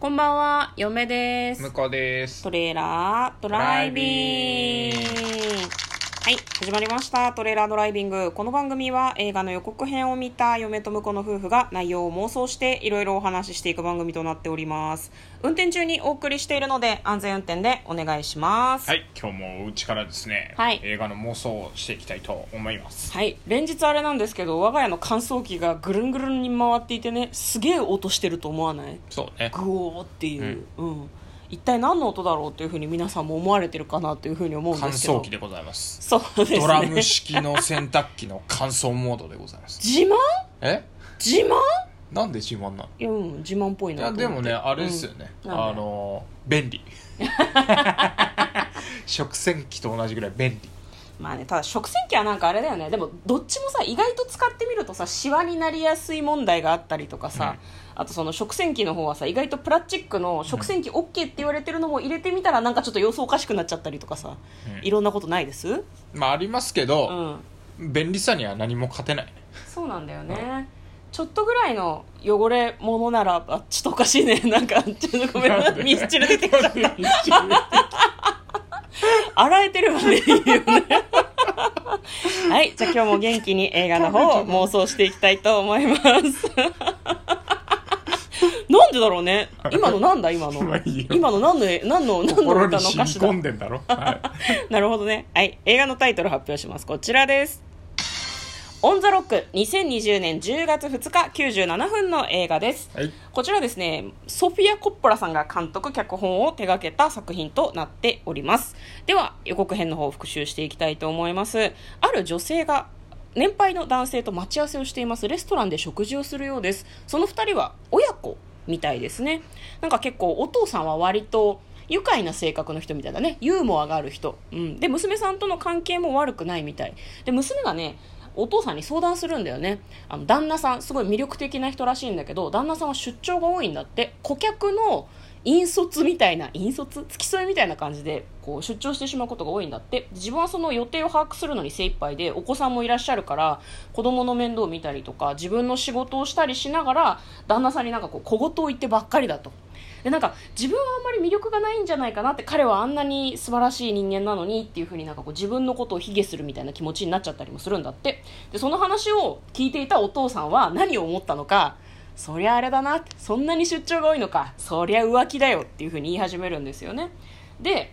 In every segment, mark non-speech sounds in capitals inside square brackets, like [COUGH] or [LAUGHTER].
こんばんは、嫁です。向こうですトレーラードライビング。はい、始まりました。トレーラードライビング。この番組は映画の予告編を見た嫁と婿の夫婦が内容を妄想していろいろお話ししていく番組となっております。運転中にお送りしているので安全運転でお願いします。はい今日もお家からですね、はい映画の妄想をしていきたいと思いますはい、連日あれなんですけど我が家の乾燥機がぐるんぐるんに回っていてねすげえ音してると思わない？そうねグオーっていう、うん一体何の音だろうというふうに皆さんも思われてるかなというふうに思うん乾ですけど。燥機でございます。そうですね。ドラム式の洗濯機の乾燥モードでございます。自慢？え？自慢？なんで自慢なの？いや、うん、自慢っぽいいなと思って。やでもねあれですよね、うん。あの便利。[LAUGHS] 食洗機と同じぐらい便利まあねただ食洗機はなんかあれだよね。でもどっちもさ意外と使ってみるとさシワになりやすい問題があったりとかさ、あとその食洗機の方はさ意外とプラスチックの食洗機 OK って言われてるのも入れてみたらなんかちょっと様子おかしくなっちゃったりとかさ、うん。いろんなことないです？まあありますけうど、ん。便利さには何も勝てない。ねそうなんだよね、ちょっとぐらいの汚れ物ならあちょっとおかしいね。なんかちょっとごめんなミスチル出てきちゃった。[LAUGHS] 洗えてるわねいいよね [LAUGHS] はいじゃあ今日も元気に映画の方を妄想していきたいと思います [LAUGHS] なんでだろうね？今のなんだ今の？[LAUGHS] 今の何の何の何の心歌の歌詞だ？込んでんだろ、はい、なるほどね。はい。映画のタイトル発表します。こちらです。オンザロック2020年10月2日97分の映画です。はい。こちらですね、ソフィア・コッポラさんが監督、脚本を手掛けた作品となっております。では、予告編の方を復習していきたいと思います。ある女性が年配の男性と待ち合わせをしています。レストランで食事をするようです。その2人は親子みたいですね。なんか結構お父さんは割と愉快な性格の人みたいだね。ユーモアがある人、うん、で娘さんとの関係も悪くないみたい。で娘がねお父さんに相談するんだよね。あの旦那さんすごい魅力的な人らしいんだけど旦那さんは出張が多いんだって。顧客の引率みたいな引率付き添いみたいな感じでこう出張してしまうことが多いんだって。自分はその予定を把握するのに精一杯でお子さんもいらっしゃるから子供の面倒を見たりとか自分の仕事をしたりしながら旦那さんになんかこう小言を言ってばっかりだと。でなんか自分はあんまり魅力がないんじゃないかなって彼はあんなに素晴らしい人間なのにっていうふうになんかこう自分のことを卑下するみたいな気持ちになっちゃったりもするんだって。でその話を聞いていたお父さんは何を思ったのかそりゃあれだなそんなに出張が多いのかそりゃ浮気だよっていうふうに言い始めるんですよね。で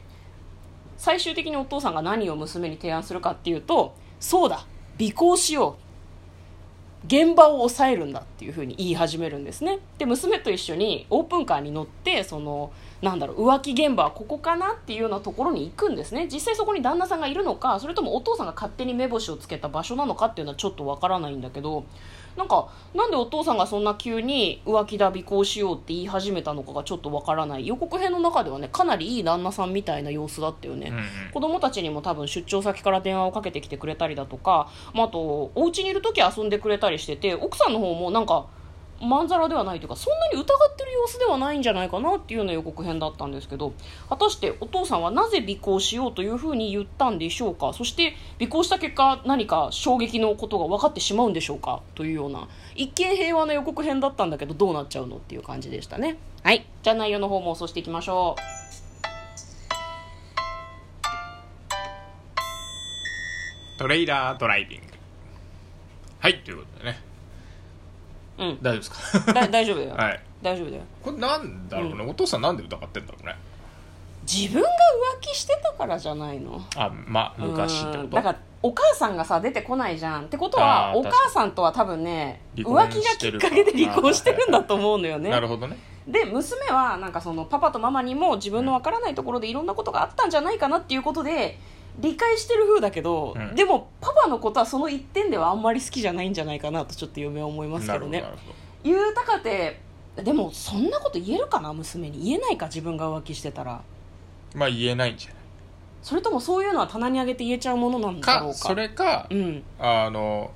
最終的にお父さんが何を娘に提案するかっていうとそうだ尾行しよう。現場を抑えるんだっていうふうに言い始めるんですね。で娘と一緒にオープンカーに乗ってそのなんだろう浮気現場はここかなっていうようなところに行くんですね。実際そこに旦那さんがいるのかそれともお父さんが勝手に目星をつけた場所なのかっていうのはちょっとわからないんだけどなんかなんでお父さんがそんな急に浮気だ尾行しようって言い始めたのかがちょっとわからない。予告編の中ではねかなりいい旦那さんみたいな様子だったよね、うんうん。子供たちにも多分出張先から電話をかけてきてくれたりだとか、まあ、あとお家にいる時は遊んでくれたりしてて奥さんの方もなんかまんざらではないというかそんなに疑ってる様子ではないんじゃないかなっていうような予告編だったんですけど果たしてお父さんはなぜ尾行しようというふうに言ったんでしょうか？そして尾行した結果何か衝撃のことが分かってしまうんでしょうかというような一見平和な予告編だったんだけどどうなっちゃうのっていう感じでしたね。はい。じゃあ内容の方も妄想していきましょう。トレイラードライビング。はいということでね。うん。大丈夫ですか？だ大丈夫だよ、はい。大丈夫だよ。これなんだろうね、お父さんなんで疑ってんだろうね。自分が浮気してたからじゃないの？あまあ昔ってこと？うん。だからお母さんがさ出てこないじゃん。ってことはあーお母さんとは多分ね離浮気がきっかけで離婚してるんだと思うのよね。なるほどね。で娘はなんかそのパパとママにも自分のわからないところでいろんなことがあったんじゃないかなっていうことで理解してる風だけど、うん。でもパパのことはその一点ではあんまり好きじゃないんじゃないかなとちょっと嫁は思いますけどね。なるほど言うたかてでもそんなこと言えるかな娘に。言えないか自分が浮気してたら。まあ言えないんじゃない？それともそういうのは棚に上げて言えちゃうものなんだろうか。かそれか、うん。あの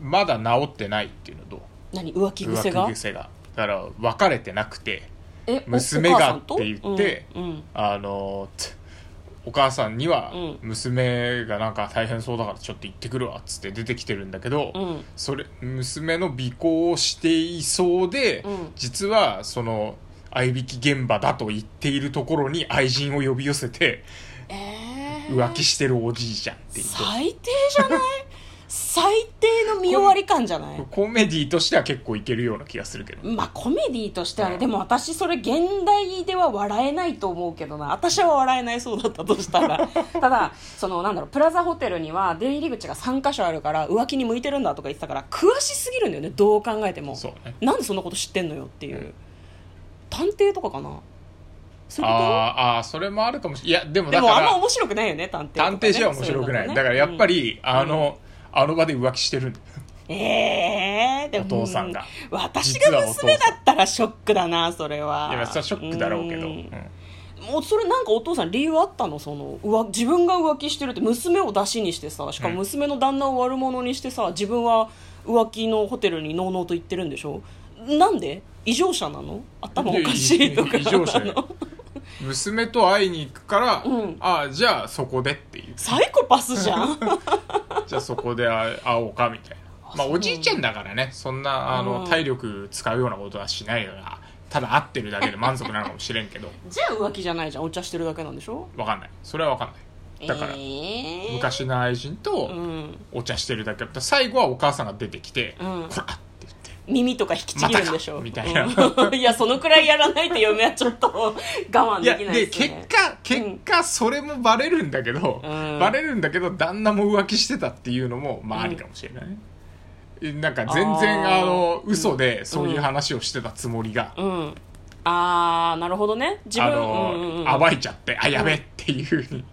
まだ治ってないっていうのと何？浮気癖が？浮気癖が。だから別れてなくてえ娘がお母さんと？って言ってうんうん。あのつお母さんにはうん。娘がなんか大変そうだからちょっと行ってくるわっつって出てきてるんだけど、うん。それ娘の尾行をしていそうで、うん。実はその合いびき現場だと言っているところに愛人を呼び寄せてえー、浮気してるおじいちゃんっていうと最低じゃない？最低の見終わり感じゃない？コメディとしては結構いけるような気がするけどまあコメディとしてはね、うん。でも私それ現代では笑えないと思うけどな。私は笑えないそうだったとしたら。[LAUGHS] ただそのなんだろうプラザホテルには出入り口が3箇所あるから浮気に向いてるんだとか言ってたから詳しすぎるんだよねどう考えても。そうね。なんでそんなこと知ってんのよっていう、うん。探偵とかかな？あーあーそれもあるかもしれないいやでもだからもあんま面白くないよね探偵ね、探偵じゃ面白くない、ね。だからやっぱうん。り、あのあの場で浮気してる。ええでもお父さんが。うん私が娘だったらショックだなそれは。いやそれはショックだろうけど、ん。うん。もうそれなんかお父さん理由あったの？その浮自分が浮気してるって娘を出しにしてさしかも娘の旦那を悪者にしてさ自分は浮気のホテルにのうのうと行ってるんでしょ？なんで？異常者なの？頭おかしいとか。異常者 [LAUGHS] 娘と会いに行くから、うん。ああじゃあそこでっていう。サイコパスじゃん [LAUGHS] じゃあそこで会 [LAUGHS] 会おうかみたいな。まあおじいちゃんだからね。そんなあの、うん。体力使うようなことはしないからただ会ってるだけで満足なのかもしれんけど。[LAUGHS] じゃあ浮気じゃないじゃん。お茶してるだけなんでしょ？わかんない。それはわかんない。だから、えー。昔の愛人とうん。お茶してるだけ。だった最後はお母さんが出てきて「うん。こら!」耳とか引きちぎるんでしょ、またかみたいな。うん。いやそのくらいやらないと嫁はちょっと我慢できないでですね。結果結果それもバレるんだけど、うん。バレるんだけど旦那も浮気してたっていうのもまあありかもしれない、えなんか全然あー。あの嘘でそういう話をしてたつもりが、うん。ああなるほどね。自分あの、うんうんうん暴いちゃってあやべっていうふうに、い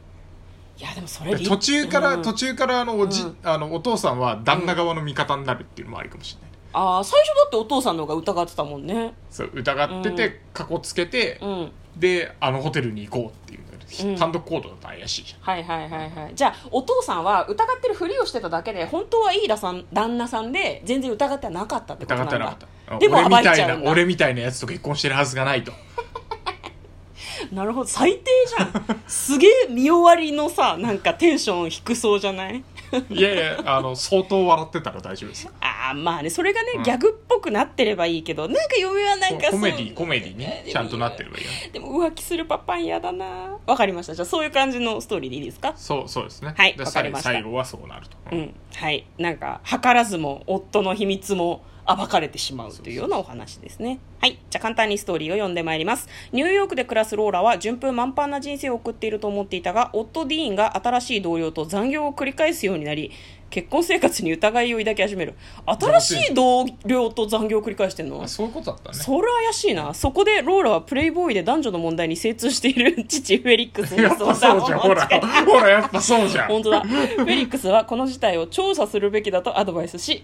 やでもそれ理途中から、うん。途中からあのおじ、うん。あのお父さんは旦那側の味方になるっていうのもありかもしれない、ああ最初だってお父さんの方が疑ってたもんね。そう疑っててかこつけて、うん。であのホテルに行こうっていう単独行動だと怪しいじゃん。はいはいはいはい。じゃあお父さんは疑ってるふりをしてただけで本当はいいださん旦那さんで全然疑ってはなかったってことなんだ。疑ってなかった。でも暴俺みたいいちゃうんだ。な俺みたいなやつと結婚してるはずがないと。[LAUGHS] なるほど。最低じゃん。すげえ見終わりのさなんかテンション低そうじゃない？いやいやあの相当笑ってたら大丈夫ですよ。ああまあねそれがね、うん。ギャグっぽくなってればいいけどなんか嫁はなんかそうコメディコメディねちゃんとなってればいいよねでも浮気するパパ嫌だな。わかりました。じゃあそういう感じのストーリーでいいですか？そうそうですね。はいでわかりました。最後はそうなると、うんはい。なんか図らずも夫の秘密も暴かれてしまうというようなお話ですね。はい。じゃあ簡単にストーリーを読んでまいります。ニューヨークで暮らすローラは順風満帆な人生を送っていると思っていたが夫ディーンが新しい同僚と残業を繰り返すようになり結婚生活に疑いを抱き始める。新しい同僚と残業を繰り返してんの？あそういうことだったね。それ怪しいな。そこでローラはプレイボーイで男女の問題に精通している [LAUGHS] 父フェリックスにやっぱそうじゃんほらほらやっぱそうじゃん。本当だ。フェリックスはこの事態を調査するべきだとアドバイスし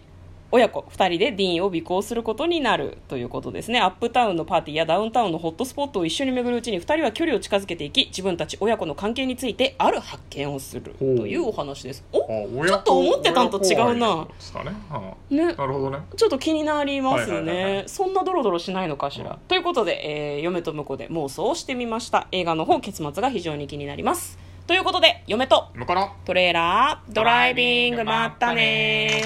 親子2人でディーンを尾行することになるということですね。アップタウンのパーティーやダウンタウンのホットスポットを一緒に巡るうちに2人は距離を近づけていき自分たち親子の関係についてある発見をするというお話です。あおちょっと思ってたんと違うな。ね、うんね。なるほどね。ちょっと気になりますね。そんなドロドロしないのかしら、うん。ということで、えー嫁と婿で妄想をしてみました。映画の方結末が非常に気になります。ということで嫁とトレーラードライビングまったね